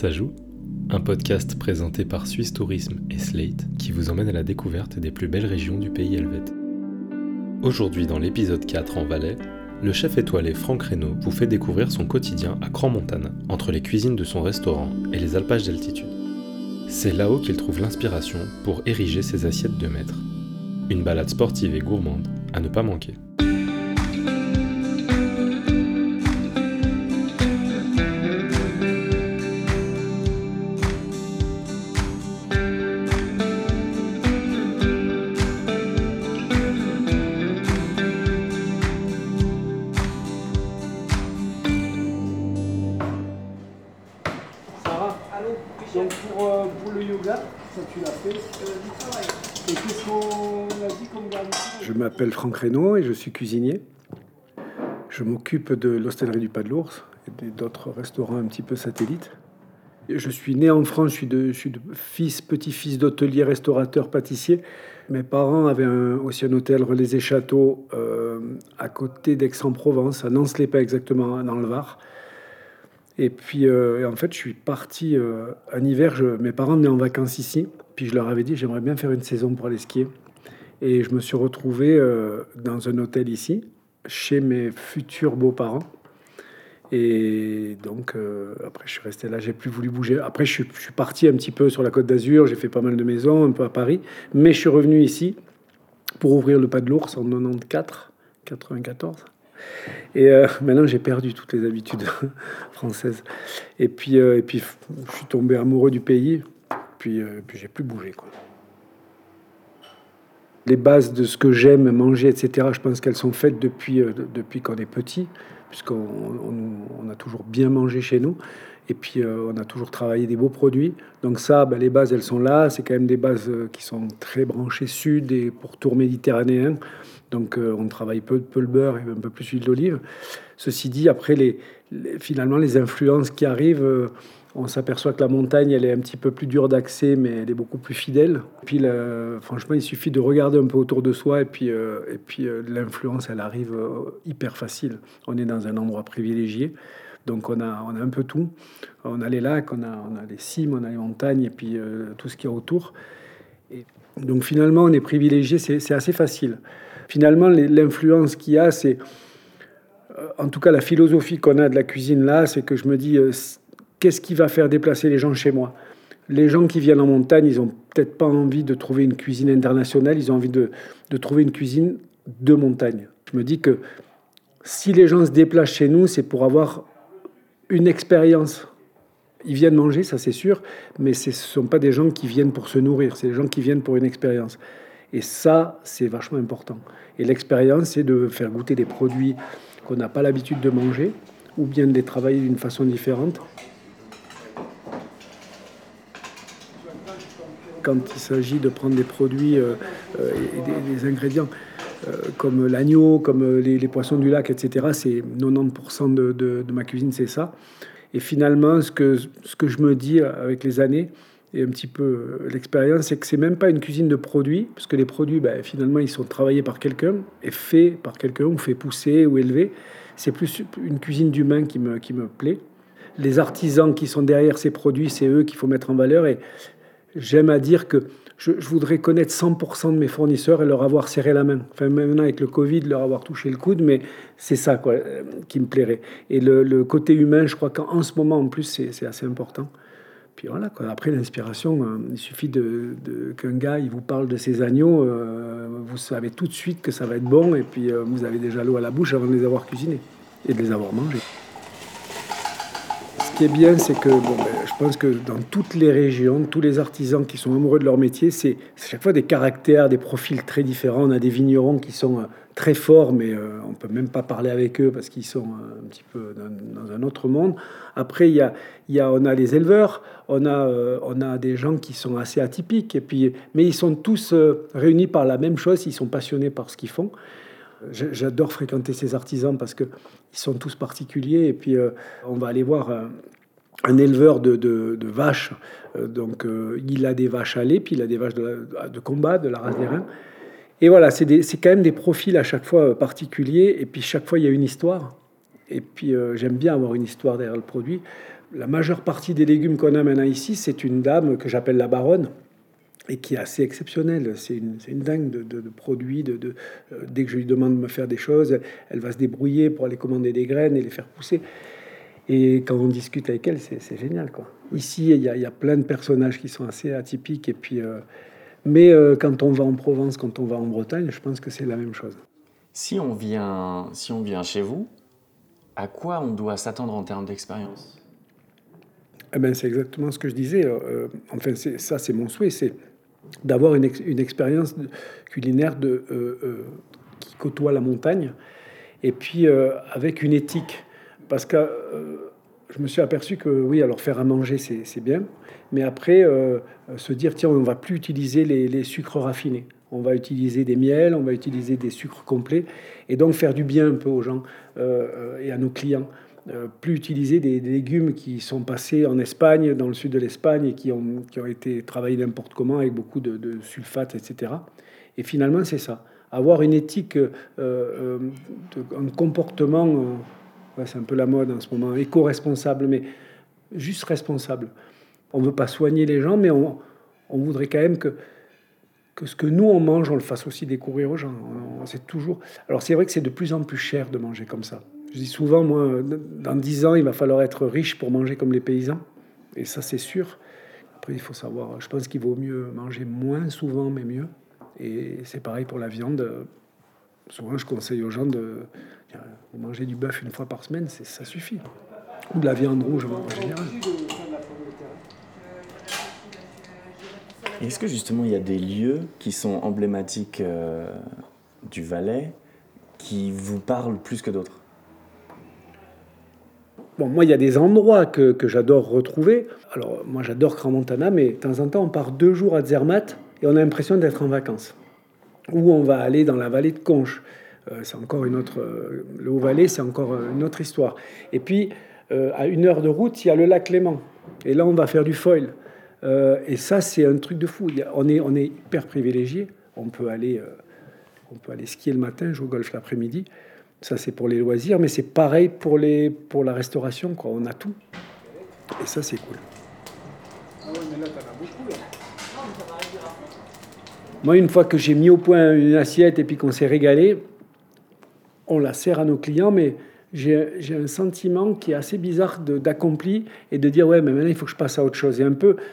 Ça joue Un podcast présenté par Suisse Tourisme et Slate qui vous emmène à la découverte des plus belles régions du pays helvète. Aujourd'hui, dans l'épisode 4 en Valais, le chef étoilé Franck Reynaud vous fait découvrir son quotidien à Cran-Montana, entre les cuisines de son restaurant et les alpages d'altitude. C'est là-haut qu'il trouve l'inspiration pour ériger ses assiettes de maître. Une balade sportive et gourmande à ne pas manquer. Je m'appelle Franck Reynaud et je suis cuisinier. Je m'occupe de l'hostellerie du Pas de l'Ours et d'autres restaurants un petit peu satellites. Je suis né en France, je suis, fils, petit-fils d'hôtelier, restaurateur, pâtissier. Mes parents avaient aussi un hôtel Relais et Châteaux euh, à côté d'Aix-en-Provence, à Nance-les-Pins exactement, dans le Var. Et puis, euh, en fait, je suis parti euh, un hiver. Mes parents venaient en vacances ici. Puis je leur avais dit, j'aimerais bien faire une saison pour aller skier. Et je me suis retrouvé euh, dans un hôtel ici, chez mes futurs beaux-parents. Et donc, euh, après, je suis resté là, j'ai plus voulu bouger. Après, je suis, je suis parti un petit peu sur la côte d'Azur, j'ai fait pas mal de maisons, un peu à Paris. Mais je suis revenu ici pour ouvrir le pas de l'ours en 94, 94. Et euh, maintenant, j'ai perdu toutes les habitudes françaises. Et puis, euh, et puis, je suis tombé amoureux du pays. Puis, euh, puis j'ai plus bougé. Quoi. Les bases de ce que j'aime manger, etc., je pense qu'elles sont faites depuis, euh, de- depuis qu'on est petit, puisqu'on on- a toujours bien mangé chez nous. Et puis, on a toujours travaillé des beaux produits. Donc ça, ben, les bases, elles sont là. C'est quand même des bases qui sont très branchées sud et pour tour méditerranéen. Donc, euh, on travaille peu, le beurre et un peu plus l'huile d'olive. Ceci dit, après, finalement, les influences qui arrivent, euh, on s'aperçoit que la montagne, elle est un petit peu plus dure d'accès, mais elle est beaucoup plus fidèle. Puis, là, franchement, il suffit de regarder un peu autour de soi, et puis, euh, et puis l'influence, elle arrive hyper facile. On est dans un endroit privilégié, donc on a, un peu tout. On a les lacs, on a, les cimes, on a les montagnes, et puis tout ce qu'il y a autour. Et donc finalement, on est privilégié, c'est assez facile. Finalement, l'influence qu'il y a, c'est euh, en tout cas, la philosophie qu'on a de la cuisine là, c'est que je me dis, euh, qu'est-ce qui va faire déplacer les gens chez moi? Les gens qui viennent en montagne, ils ont peut-être pas envie de trouver une cuisine internationale, ils ont envie de, de trouver une cuisine de montagne. Je me dis que si les gens se déplacent chez nous, c'est pour avoir une expérience. Ils viennent manger, ça c'est sûr, mais ce ne sont pas des gens qui viennent pour se nourrir, c'est des gens qui viennent pour une expérience. Et ça, c'est vachement important. Et l'expérience, c'est de faire goûter des produits qu'on n'a pas l'habitude de manger, ou bien de les travailler d'une façon différente. Quand il s'agit de prendre des produits euh, euh, et des, ingrédients euh, comme l'agneau, comme les, poissons du lac, etc., c'est 90% de, ma cuisine, c'est ça. Et finalement, ce que je me dis avec les années, et un petit peu euh, l'expérience, c'est que c'est même pas une cuisine de produits, parce que les produits, ben, finalement, ils sont travaillés par quelqu'un, et faits par quelqu'un, ou fait pousser, ou élever. C'est plus une cuisine d'humain qui me, qui me plaît. Les artisans qui sont derrière ces produits, c'est eux qu'il faut mettre en valeur. Et j'aime à dire que je, voudrais connaître 100% de mes fournisseurs et leur avoir serré la main. Enfin, maintenant, avec le Covid, leur avoir touché le coude, mais c'est ça quoi, euh, qui me plairait. Et le, le côté humain, je crois qu'en en ce moment, en plus, c'est assez important. Puis voilà, quoi. après l'inspiration, euh, il suffit de, de- qu'un gars il vous parle de ses agneaux, euh, vous savez tout de suite que ça va être bon, et puis euh, vous avez déjà l'eau à la bouche avant de les avoir cuisinés et de les avoir mangés. Ce qui est bien, c'est que bon, ben, je pense que dans toutes les régions, tous les artisans qui sont amoureux de leur métier, c'est chaque fois des caractères, des profils très différents. On a des vignerons qui sont très forts, mais euh, on peut même pas parler avec eux parce qu'ils sont euh, un petit peu dans, un autre monde. Après, il y a, y a, on a les éleveurs, on a, euh, on a des gens qui sont assez atypiques, et puis, mais ils sont tous euh, réunis par la même chose, ils sont passionnés par ce qu'ils font. J'adore fréquenter ces artisans parce que ils sont tous particuliers. Et puis, on va aller voir un, éleveur de, vaches. Donc, il a des vaches à lait, puis il a des vaches de, de combat, de la race des reins. Et voilà, c'est quand même des profils à chaque fois euh, particuliers. Et puis, chaque fois, il y a une histoire. Et puis, euh, j'aime bien avoir une histoire derrière le produit. la majeure partie des légumes qu'on a maintenant ici, c'est une dame que j'appelle la baronne et qui est assez exceptionnelle. C'est une, dingue de, produits. De, euh, dès que je lui demande de me faire des choses, elle va se débrouiller pour aller commander des graines et les faire pousser. Et quand on discute avec elle, c'est génial. Quoi. Ici, il y, a, plein de personnages qui sont assez atypiques. Et puis, mais euh, quand on va en Provence, quand on va en Bretagne, je pense que c'est la même chose. Si on, vient, si on vient chez vous, à quoi on doit s'attendre en termes d'expérience? Eh ben, C'est exactement ce que je disais. enfin, ça, c'est mon souhait. C'est d'avoir une, une, expérience culinaire de, euh, euh, qui côtoie la montagne, et puis euh, avec une éthique. Parce que je me suis aperçu que oui, alors faire à manger, c'est bien, mais après, se dire, tiens, on va plus utiliser les, sucres raffinés. On va utiliser des miels, on va utiliser des sucres complets, et donc faire du bien un peu aux gens et à nos clients. Euh, plus utiliser des, légumes qui sont passés en Espagne, dans le sud de l'Espagne, et qui ont, qui ont été travaillés n'importe comment avec beaucoup de, de sulfates, etc. Et finalement, c'est ça. Avoir une éthique, euh, euh, un comportement, c'est un peu la mode en ce moment, éco-responsable, mais juste responsable. On ne veut pas soigner les gens, mais on, voudrait quand même que, que ce que nous on mange, on le fasse aussi découvrir aux gens. C'est toujours. Alors c'est vrai que c'est de plus en plus cher de manger comme ça. Je dis souvent, moi, dans dix ans, il va falloir être riche pour manger comme les paysans. Et ça, c'est sûr. Après, il faut savoir, je pense qu'il vaut mieux manger moins souvent, mais mieux. Et c'est pareil pour la viande. Souvent, je conseille aux gens de, manger du bœuf une fois par semaine, ça suffit. Ou de la viande rouge en général. Est-ce que justement il y a des lieux qui sont emblématiques euh, du Valais qui vous parlent plus que d'autres? Bon, moi, il y a des endroits que, que j'adore retrouver. Alors, moi, j'adore Grand Montana, mais de temps en temps, on part deux jours à Zermatt et on a l'impression d'être en vacances. Ou on va aller dans la vallée de Conches. Euh, c'est encore une autre. Euh, le Haut-Valais, c'est encore une autre histoire. Et puis, euh, à une heure de route, il y a le lac Léman. Et là, on va faire du foil. et ça, c'est un truc de fou. on, est, on est hyper privilégié. On peut aller, on peut aller skier le matin, jouer au golf l'après-midi. Ça, c'est pour les loisirs, mais c'est pareil pour, les, pour la restauration. Quoi. On a tout. Et ça, c'est cool. Moi, une fois que j'ai mis au point une assiette et puis qu'on s'est régalé, on la sert à nos clients, mais j'ai un sentiment qui est assez bizarre d'accompli et de dire ouais, mais maintenant il faut que je passe à autre chose.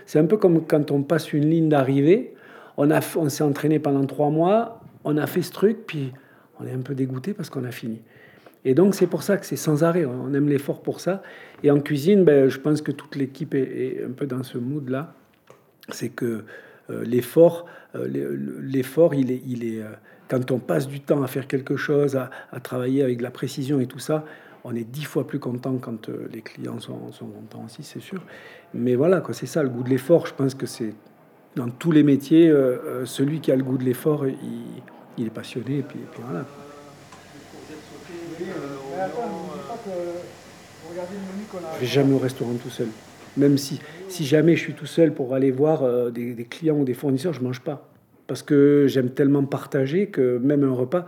C'est un peu, comme quand on passe une ligne d'arrivée. On s'est entraîné pendant trois mois, on a fait ce truc, puis on est un peu dégoûté parce qu'on a fini. Et donc c'est pour ça que c'est sans arrêt, on aime l'effort pour ça. Et en cuisine, ben, je pense que toute l'équipe est, un peu dans ce mood-là. C'est que l'effort, euh, l'effort, il est, il est euh, quand on passe du temps à faire quelque chose, à, travailler avec de la précision et tout ça, on est dix fois plus content quand les clients sont, sont contents aussi, c'est sûr. Mais voilà, quoi, c'est ça le goût de l'effort. Je pense que c'est dans tous les métiers, celui qui a le goût de l'effort, il, il est passionné, et puis, et puis voilà. Je vais jamais au restaurant tout seul. Même si, si jamais je suis tout seul pour aller voir euh, des, clients ou des fournisseurs, je mange pas. Parce que j'aime tellement partager que même un repas,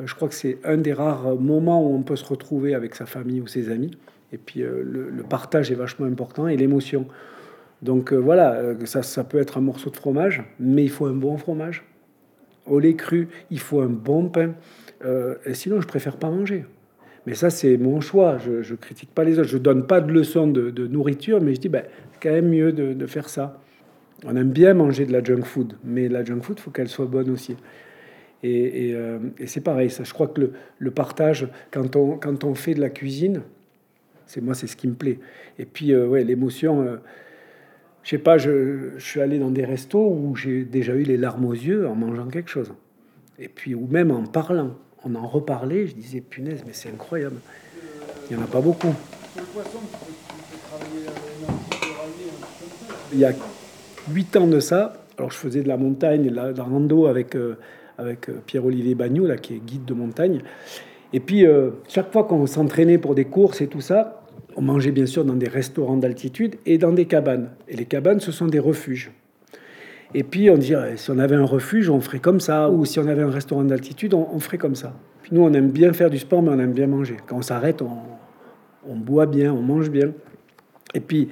euh, je crois que c'est un des rares moments où on peut se retrouver avec sa famille ou ses amis. Et puis euh, le, partage est vachement important et l'émotion. Donc voilà, ça, ça peut être un morceau de fromage, mais il faut un bon fromage au lait cru, il faut un bon pain. Et sinon, je préfère pas manger. Mais ça, c'est mon choix. Je ne critique pas les autres. Je donne pas de leçons de, nourriture, mais je dis, ben, c'est quand même mieux de, faire ça. On aime bien manger de la junk food, mais la junk food, faut qu'elle soit bonne aussi. Et, euh, c'est pareil, ça. Je crois que le, partage, quand on, fait de la cuisine, c'est moi, c'est ce qui me plaît. Et puis, euh, ouais, l'émotion je sais pas, je, suis allé dans des restos où j'ai déjà eu les larmes aux yeux en mangeant quelque chose. Et puis, ou même en parlant. On en reparlait, je disais, punaise, mais c'est incroyable. Il n'y en a pas beaucoup. Il y a huit ans de ça, alors je faisais de la montagne, de la, rando avec, euh, avec euh, Pierre-Olivier Bagnot, là, qui est guide de montagne. Et puis, euh, chaque fois qu'on s'entraînait pour des courses et tout ça, on mangeait bien sûr dans des restaurants d'altitude et dans des cabanes. Et les cabanes, ce sont des refuges. Et puis on dirait, si on avait un refuge, on ferait comme ça, ou si on avait un restaurant d'altitude, on, ferait comme ça. Nous, on aime bien faire du sport, mais on aime bien manger. Quand on s'arrête, on, boit bien, on mange bien. Et puis,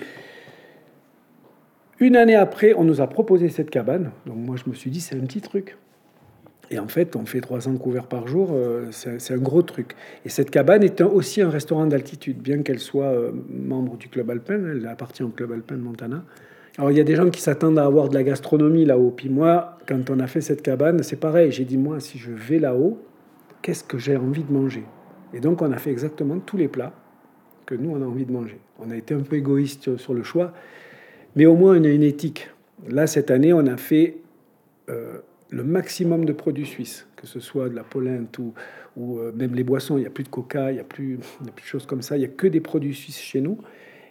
une année après, on nous a proposé cette cabane. Donc moi, je me suis dit, c'est un petit truc. Et en fait, on fait 300 couverts par jour, euh, c'est un gros truc. Et cette cabane est aussi un restaurant d'altitude, bien qu'elle soit euh, membre du club alpin, elle appartient au club alpin de Montana. Alors il y a des gens qui s'attendent à avoir de la gastronomie là-haut. Puis moi, quand on a fait cette cabane, c'est pareil. J'ai dit, moi, si je vais là-haut, qu'est-ce que j'ai envie de manger? Et donc on a fait exactement tous les plats que nous, on a envie de manger. On a été un peu égoïste sur le choix, mais au moins on a une éthique. Là, cette année, on a fait... Euh, le maximum de produits suisses, que ce soit de la polenta ou, ou euh, même les boissons. Il n'y a plus de coca, il n'y a, plus, de choses comme ça. Il n'y a que des produits suisses chez nous.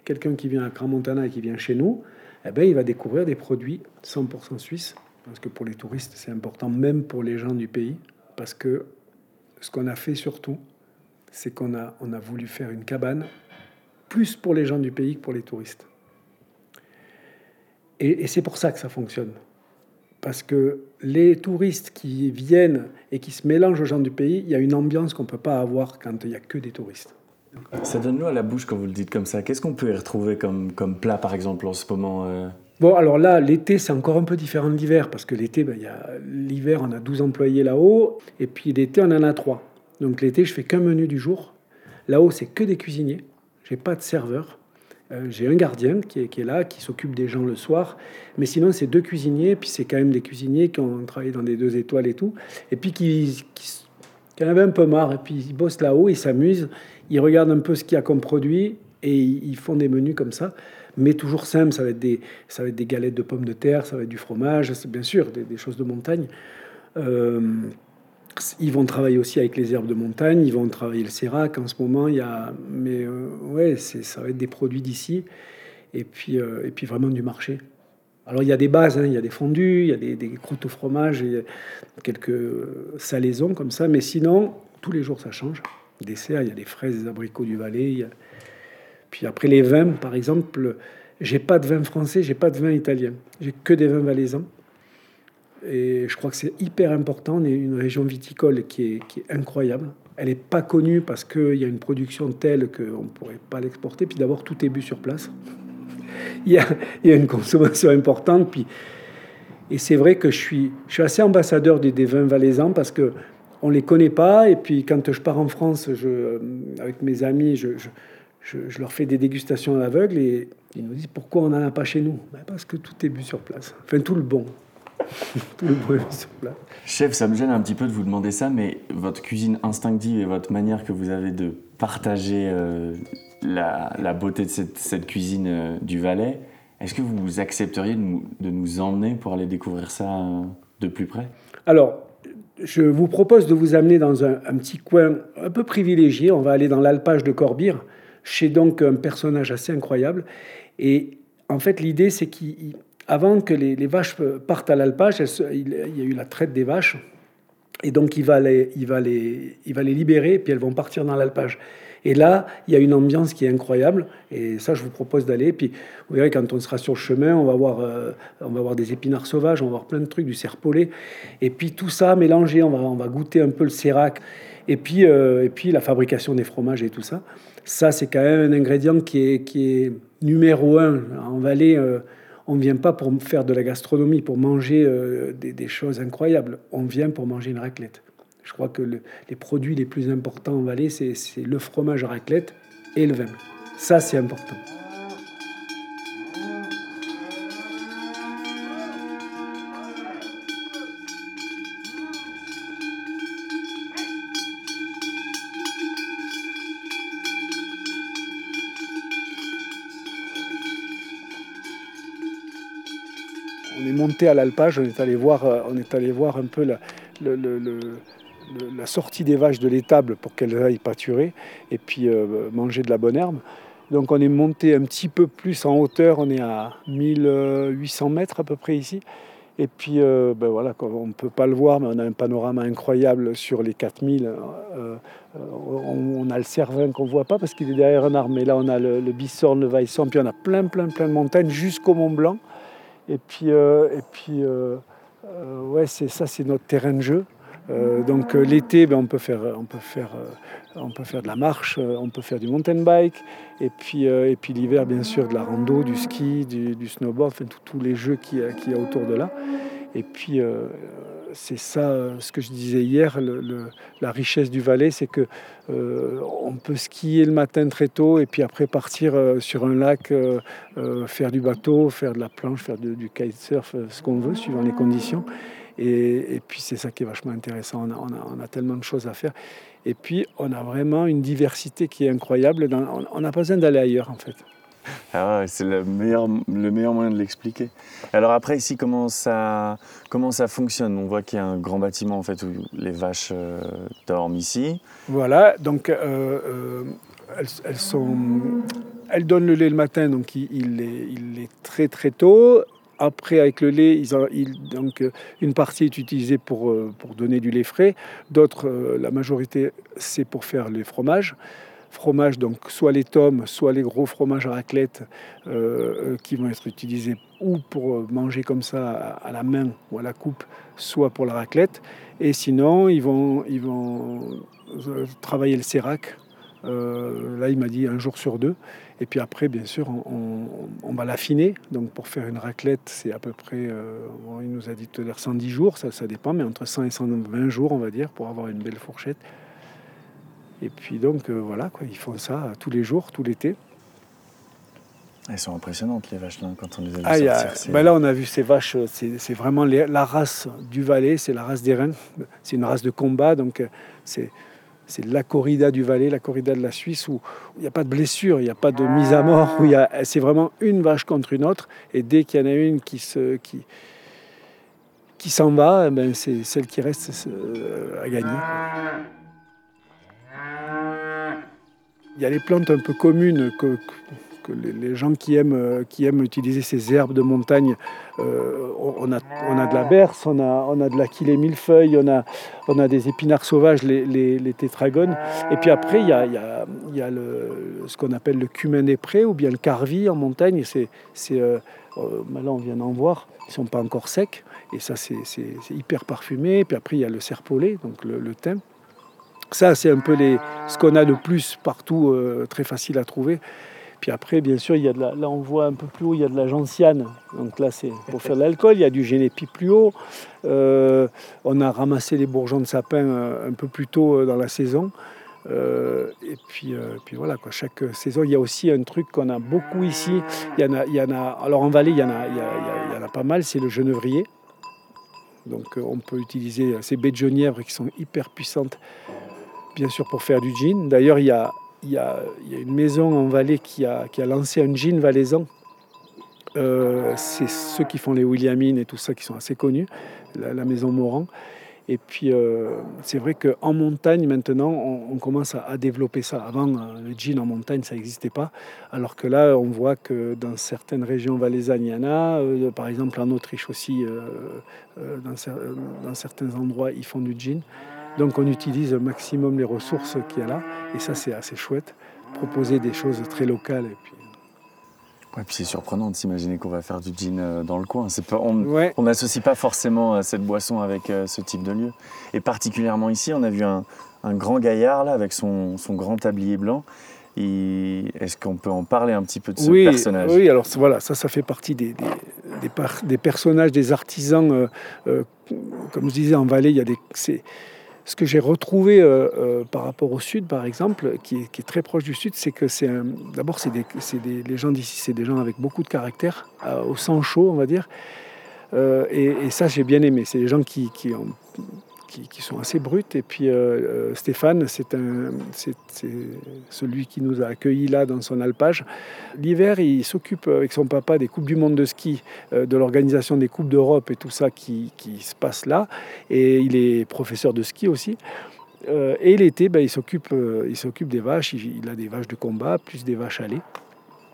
Quelqu'un qui vient à Grand Montana et qui vient chez nous, eh ben, il va découvrir des produits 100% suisses. Parce que pour les touristes, c'est important, même pour les gens du pays. Parce que ce qu'on a fait surtout, c'est qu'on a, on a voulu faire une cabane plus pour les gens du pays que pour les touristes. et c'est pour ça que ça fonctionne parce que les touristes qui viennent et qui se mélangent aux gens du pays, il y a une ambiance qu'on ne peut pas avoir quand il n'y a que des touristes. Ça donne l'eau à la bouche quand vous le dites comme ça. Qu'est-ce qu'on peut y retrouver comme, plat, par exemple, en ce moment euh Bon, alors là, l'été, c'est encore un peu différent de l'hiver, parce que l'été, ben, l'hiver, on a 12 employés là-haut, et puis l'été, on en a 3. Donc l'été, je fais qu'un menu du jour. Là-haut, c'est que des cuisiniers. J'ai pas de serveur. Euh, j'ai un gardien qui est, là, qui s'occupe des gens le soir. Mais sinon, c'est deux cuisiniers. Puis c'est quand même des cuisiniers qui ont travaillé dans des deux étoiles et tout. Et puis qui, qui, en avaient un peu marre. Et puis ils bossent là-haut, ils s'amusent. Ils regardent un peu ce qu'il y a comme produit. Et ils font des menus comme ça. Mais toujours simple. Ça va être des, ça va être des galettes de pommes de terre, ça va être du fromage, c'est bien sûr des, choses de montagne. Euh, ils vont travailler aussi avec les herbes de montagne, ils vont travailler le sérac en ce moment. Il y a, mais euh, ouais, ça va être des produits d'ici et puis, euh, et puis vraiment du marché. Alors il y a des bases, hein, il y a des fondus, il y a des, des croûtes au fromage, et quelques salaisons comme ça, mais sinon, tous les jours ça change. Dessert, il y a des fraises, des abricots du Valais. Puis après les vins, par exemple, j'ai pas de vin français, j'ai pas de vin italien, j'ai que des vins valaisans. Et je crois que c'est hyper important. On est une région viticole qui est, incroyable. Elle n'est pas connue parce qu'il y a une production telle qu'on ne pourrait pas l'exporter. Puis d'abord, tout est bu sur place. il, y a, une consommation importante. Puis, et c'est vrai que je suis, assez ambassadeur des vins valaisans parce que on les connaît pas. Et puis quand je pars en France, je, avec mes amis, je, je, je, leur fais des dégustations à l'aveugle et ils nous disent pourquoi on n'en a pas chez nous? Ben Parce que tout est bu sur place. Enfin, tout le bon. Chef, ça me gêne un petit peu de vous demander ça, mais votre cuisine instinctive et votre manière que vous avez de partager euh, la, beauté de cette, cuisine euh, du Valais, est-ce que vous accepteriez de nous, emmener pour aller découvrir ça euh, de plus près? Alors, je vous propose de vous amener dans un, petit coin un peu privilégié. On va aller dans l'alpage de Corbire, chez donc un personnage assez incroyable. Et en fait, l'idée, c'est qu'il avant que les, vaches partent à l'alpage, il, y a eu la traite des vaches. Et donc, il va, les, va les libérer, puis elles vont partir dans l'alpage. Et là, il y a une ambiance qui est incroyable. Et ça, je vous propose d'aller. Puis, vous verrez, quand on sera sur le chemin, on va voir, euh, on va voir des épinards sauvages, on va voir plein de trucs, du serpolet. Et puis, tout ça mélangé, on va, on va goûter un peu le sérac. Et puis, euh, et puis, la fabrication des fromages et tout ça. Ça, c'est quand même un ingrédient qui est, qui est numéro un en Valais. Euh, on ne vient pas pour faire de la gastronomie, pour manger des, choses incroyables. On vient pour manger une raclette. Je crois que les produits les plus importants en Valais, c'est le fromage raclette et le vin. Ça, c'est important. à l'alpage, on est allé voir, euh, on est allé voir un peu la, la sortie des vaches de l'étable pour qu'elles aillent pâturer et puis euh, manger de la bonne herbe. Donc on est monté un petit peu plus en hauteur, on est à 1800 mètres à peu près ici. Et puis euh, ben voilà, on ne peut pas le voir, mais on a un panorama incroyable sur les 4000. on, a le Cervin qu'on ne voit pas parce qu'il est derrière un arbre, mais là on a le, le Bissorne, le Vaisson, puis on a plein, plein, plein de montagnes jusqu'au Mont Blanc. Et puis, euh, et puis euh, euh, ouais, c'est ça, c'est notre terrain de jeu. Euh, donc l'été, ben, on, peut faire, on, peut faire, on peut faire de la marche, on peut faire du mountain bike, et puis, et puis l'hiver, bien sûr, de la rando, du ski, du, snowboard, enfin tous les jeux qu'il y, y, a autour de là. Et puis c'est ça, ce que je disais hier, la richesse du Valais, c'est que euh, on peut skier le matin très tôt et puis après partir euh, sur un lac, euh, faire du bateau, faire de la planche, faire du kitesurf, ce qu'on veut, suivant les conditions. Et, puis c'est ça qui est vachement intéressant. On a, tellement de choses à faire. Et puis on a vraiment une diversité qui est incroyable. on n'a pas besoin d'aller ailleurs en fait. Ah c'est le meilleur, le meilleur moyen de l'expliquer. Alors après ici, comment ça, comment ça fonctionne? On voit qu'il y a un grand bâtiment en fait où les vaches euh, dorment ici. Voilà, donc euh, euh, elles, sont, elles donnent le lait le matin, donc il, il, est, il est très très tôt. Après, avec le lait, ils, donc, une partie est utilisée pour, pour donner du lait frais, d'autres, la majorité, c'est pour faire les fromages fromages, donc soit les tomes, soit les gros fromages à raclette euh, euh, qui vont être utilisés ou pour manger comme ça à la main ou à la coupe, soit pour la raclette. Et sinon, ils vont, ils vont euh, travailler le sérac. Là, il m'a dit un jour sur deux. Et puis après, bien sûr, on, va l'affiner. Donc pour faire une raclette, c'est à peu près, il nous a dit tout à l'heure 110 jours, ça, ça dépend, mais entre 100 et 120 jours, on va dire, pour avoir une belle fourchette. Et puis donc euh, voilà, quoi, ils font ça tous les jours, tout l'été. Elles sont impressionnantes les vaches là quand on les a vues ah, ben là on a vu ces vaches, c'est vraiment la race du Valais, c'est la race des reins, c'est une race de combat, donc euh, c'est c'est la corrida du Valais, la corrida de la Suisse, où il n'y a pas de blessure, il n'y a pas de mise à mort, où c'est vraiment une vache contre une autre, et dès qu'il y en a une qui se, qui, qui s'en va, eh ben c'est celle qui reste euh, à gagner. Il y a les plantes un peu communes que, les gens qui aiment, euh, qui aiment utiliser ces herbes de montagne, euh, on, a, on a de la berce, on a, on a de l'aquilée millefeuille, on a, on a des épinards sauvages, les, les, tétragones. Et puis après, il y a, y a, y a le, ce qu'on appelle le cumin des prés ou bien le carvi en montagne. C'est, c'est, euh, là, on vient d'en voir, ils ne sont pas encore secs. Et ça, c'est, hyper parfumé. Et puis après, il y a le serpolet, donc le, thym. Ça, c'est un peu les, ce qu'on a de plus partout, très facile à trouver. Puis après, bien sûr, il y a de la, là, on voit un peu plus haut, il y a de la gentiane. Donc là, c'est pour faire de l'alcool. Il y a du génépi plus haut. Euh, on a ramassé les bourgeons de sapin euh, un peu plus tôt dans la saison. et puis, puis voilà, quoi. chaque saison, il y a aussi un truc qu'on a beaucoup ici. Il y en a, il y en a alors en vallée, il y en a, il y, il y en a pas mal, c'est le genevrier. Donc on peut utiliser ces baies de genièvre qui sont hyper puissantes bien sûr pour faire du gin. D'ailleurs, il y a, a, y a, une maison en Valais qui a, lancé un gin valaisan. Euh, c'est ceux qui font les Williamines et tout ça qui sont assez connus, la, maison Morand. Et puis, euh, c'est vrai qu'en montagne, maintenant, on, commence à, développer ça. Avant, euh, le gin en montagne, ça n'existait pas. Alors que là, on voit que dans certaines régions valaisannes, il y en a. par exemple, en Autriche aussi, dans, dans, certains endroits, ils font du gin. Donc on utilise au maximum les ressources qu'il y a là, et ça c'est assez chouette. Proposer des choses très locales. Et puis... Ouais, puis c'est surprenant de s'imaginer qu'on va faire du gin euh, dans le coin. Pas, on n'associe pas forcément euh, cette boisson avec euh, ce type de lieu. Et particulièrement ici, on a vu un, grand gaillard là, avec son, grand tablier blanc. Est-ce qu'on peut en parler un petit peu de ce personnage? Oui, alors voilà, ça, ça fait partie des, des, personnages, des artisans. comme je disais, en Valais, il y a des ce que j'ai retrouvé euh, euh, par rapport au sud, par exemple, qui est, très proche du sud, c'est que c'est d'abord c'est des, les gens d'ici, c'est des gens avec beaucoup de caractère, euh, au sang chaud, on va dire. Et, ça, j'ai bien aimé. C'est des gens qui ont qui, sont assez brutes. Et puis euh, euh, Stéphane, c'est celui qui nous a accueillis là dans son alpage. L'hiver, il s'occupe avec son papa des Coupes du Monde de ski, euh, de l'organisation des Coupes d'Europe et tout ça qui, se passe là. Et il est professeur de ski aussi. et l'été, ben, il s'occupe des vaches. Il, a des vaches de combat, plus des vaches à lait.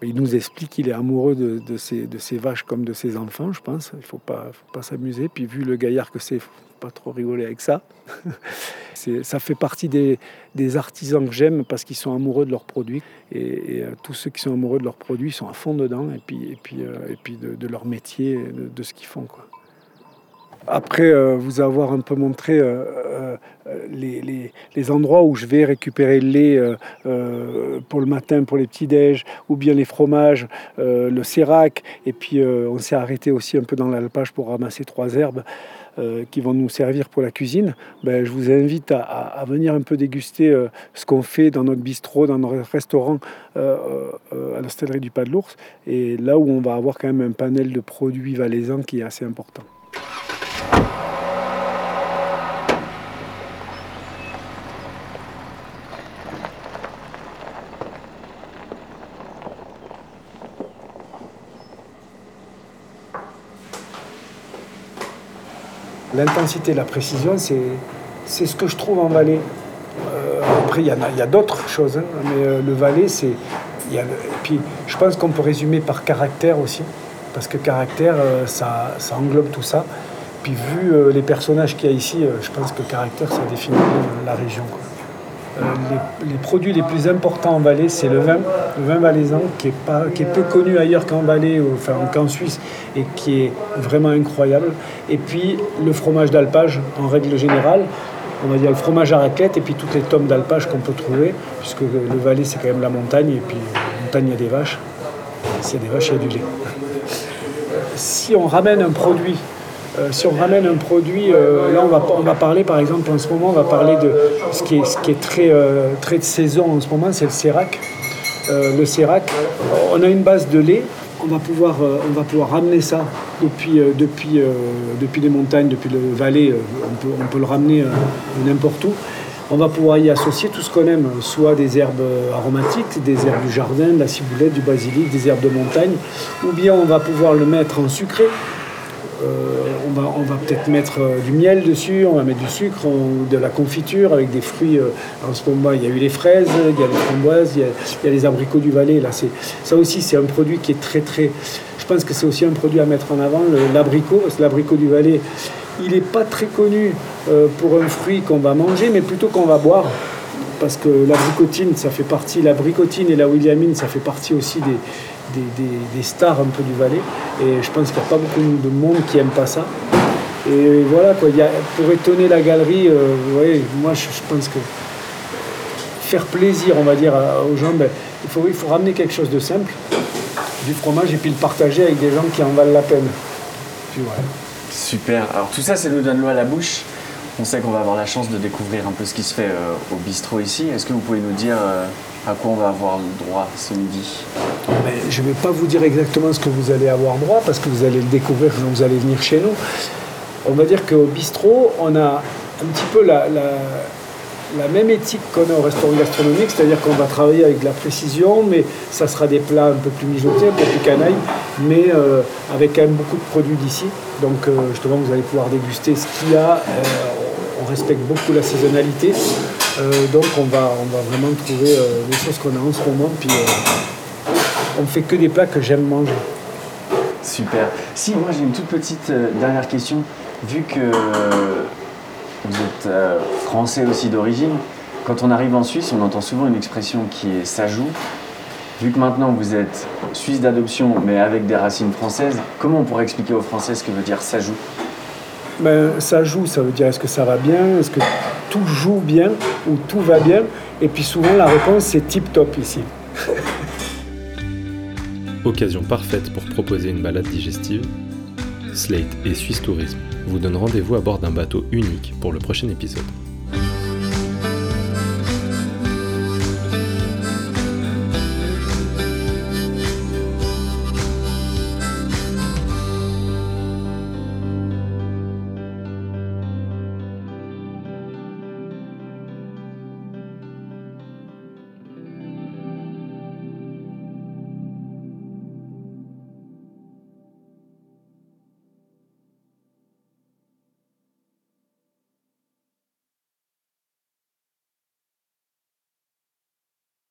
Il nous explique qu'il est amoureux de, de, ces, de, ces, vaches comme de ses enfants, je pense. Il ne faut pas s'amuser. Puis vu le gaillard que c'est, pas trop rigoler avec ça. ça fait partie des, artisans que j'aime parce qu'ils sont amoureux de leurs produits. Et, euh, tous ceux qui sont amoureux de leurs produits sont à fond dedans et puis, et puis, euh, et puis de, leur métier, de, ce qu'ils font. Quoi. après vous avoir un peu montré les, les, endroits où je vais récupérer le lait pour le matin, pour les petits-déj, ou bien les fromages, le sérac, et puis on s'est arrêté aussi un peu dans l'alpage pour ramasser trois herbes. Euh, qui vont nous servir pour la cuisine, ben, je vous invite à, venir un peu déguster euh, ce qu'on fait dans notre bistrot, dans notre restaurant euh, à la stellerie du Pas de l'Ours, et là où on va avoir quand même un panel de produits valaisans qui est assez important. L'intensité, la précision, c'est ce que je trouve en Valais. Euh, après, il y, a, d'autres choses, hein, mais euh, le Valais, c'est. Et puis, je pense qu'on peut résumer par caractère aussi, parce que caractère, euh, ça, ça, englobe tout ça. Puis, vu les personnages qu'il y a ici, je pense que caractère, ça définit la région. Euh, les, produits les plus importants en Valais, c'est le vin, le vin valaisan, qui est, peu connu ailleurs qu'en Valais, enfin qu'en Suisse, et qui est vraiment incroyable. Et puis le fromage d'alpage, en règle générale, on va dire le fromage à raclette, et puis toutes les tomes d'alpage qu'on peut trouver, puisque le Valais, c'est quand même la montagne, et puis la montagne, il y a des vaches. S'il y a des vaches, il y a du lait. Si on ramène un produit euh, si on ramène un produit, euh, là on va, on va parler par exemple en ce moment, on va parler de ce qui est, ce qui est très, euh, très de saison en ce moment, c'est le sérac. le sérac, on a une base de lait, on va pouvoir, on va pouvoir ramener ça depuis, depuis, depuis les montagnes, depuis le Valais, on peut, on peut le ramener n'importe où. On va pouvoir y associer tout ce qu'on aime, soit des herbes aromatiques, des herbes du jardin, de la ciboulette, du basilic, des herbes de montagne, ou bien on va pouvoir le mettre en sucré, on va, on va peut-être mettre euh, du miel dessus, on va mettre du sucre, de la confiture avec des fruits. Euh, en ce moment, il y a eu les fraises, il y a les framboises, il y a, les abricots du Valais. Là, ça aussi, c'est un produit qui est très très. Je pense que c'est aussi un produit à mettre en avant, l'abricot, parce l'abricot du Valais, il n'est pas très connu pour un fruit qu'on va manger, mais plutôt qu'on va boire parce que l'abricotine, ça fait partie, l'abricotine et la williamine, ça fait partie aussi des, des, stars un peu du Valais. Et je pense qu'il n'y a pas beaucoup de monde qui n'aime pas ça. Et voilà, quoi, pour étonner la galerie, euh, moi je, pense que faire plaisir, on va dire, aux gens, ben, il, faut, il faut ramener quelque chose de simple, du fromage, et puis le partager avec des gens qui en valent la peine. Super. Alors tout ça, ça nous donne l'eau à la bouche. On sait qu'on va avoir la chance de découvrir un peu ce qui se fait euh, au bistrot ici. Est-ce que vous pouvez nous dire euh, à quoi on va avoir droit ce midi? Je ne vais pas vous dire exactement ce que vous allez avoir droit parce que vous allez le découvrir quand vous allez venir chez nous. On va dire qu'au bistrot, on a un petit peu la, même éthique qu'on a au restaurant gastronomique, c'est-à-dire qu'on va travailler avec de la précision, mais ça sera des plats un peu plus mijotés, un peu plus canailles, mais euh, avec quand même beaucoup de produits d'ici. Donc justement, vous allez pouvoir déguster ce qu'il y a. respecte beaucoup la saisonnalité. Euh, donc on va, on va vraiment trouver euh, les choses qu'on a en ce moment. Puis euh, on fait que des plats que j'aime manger. Super. Si, moi j'ai une toute petite dernière question. Vu que vous êtes français aussi d'origine, quand on arrive en Suisse, on entend souvent une expression qui est ça joue. Vu que maintenant vous êtes suisse d'adoption mais avec des racines françaises, comment on pourrait expliquer aux Français ce que veut dire ça joue ben, Ça joue, ça veut dire est-ce que ça va bien? Est-ce que tout joue bien ou tout va bien? Et puis souvent la réponse c'est tip top ici. Occasion parfaite pour proposer une balade digestive. Slate et Swiss Tourisme vous donnent rendez-vous à bord d'un bateau unique pour le prochain épisode.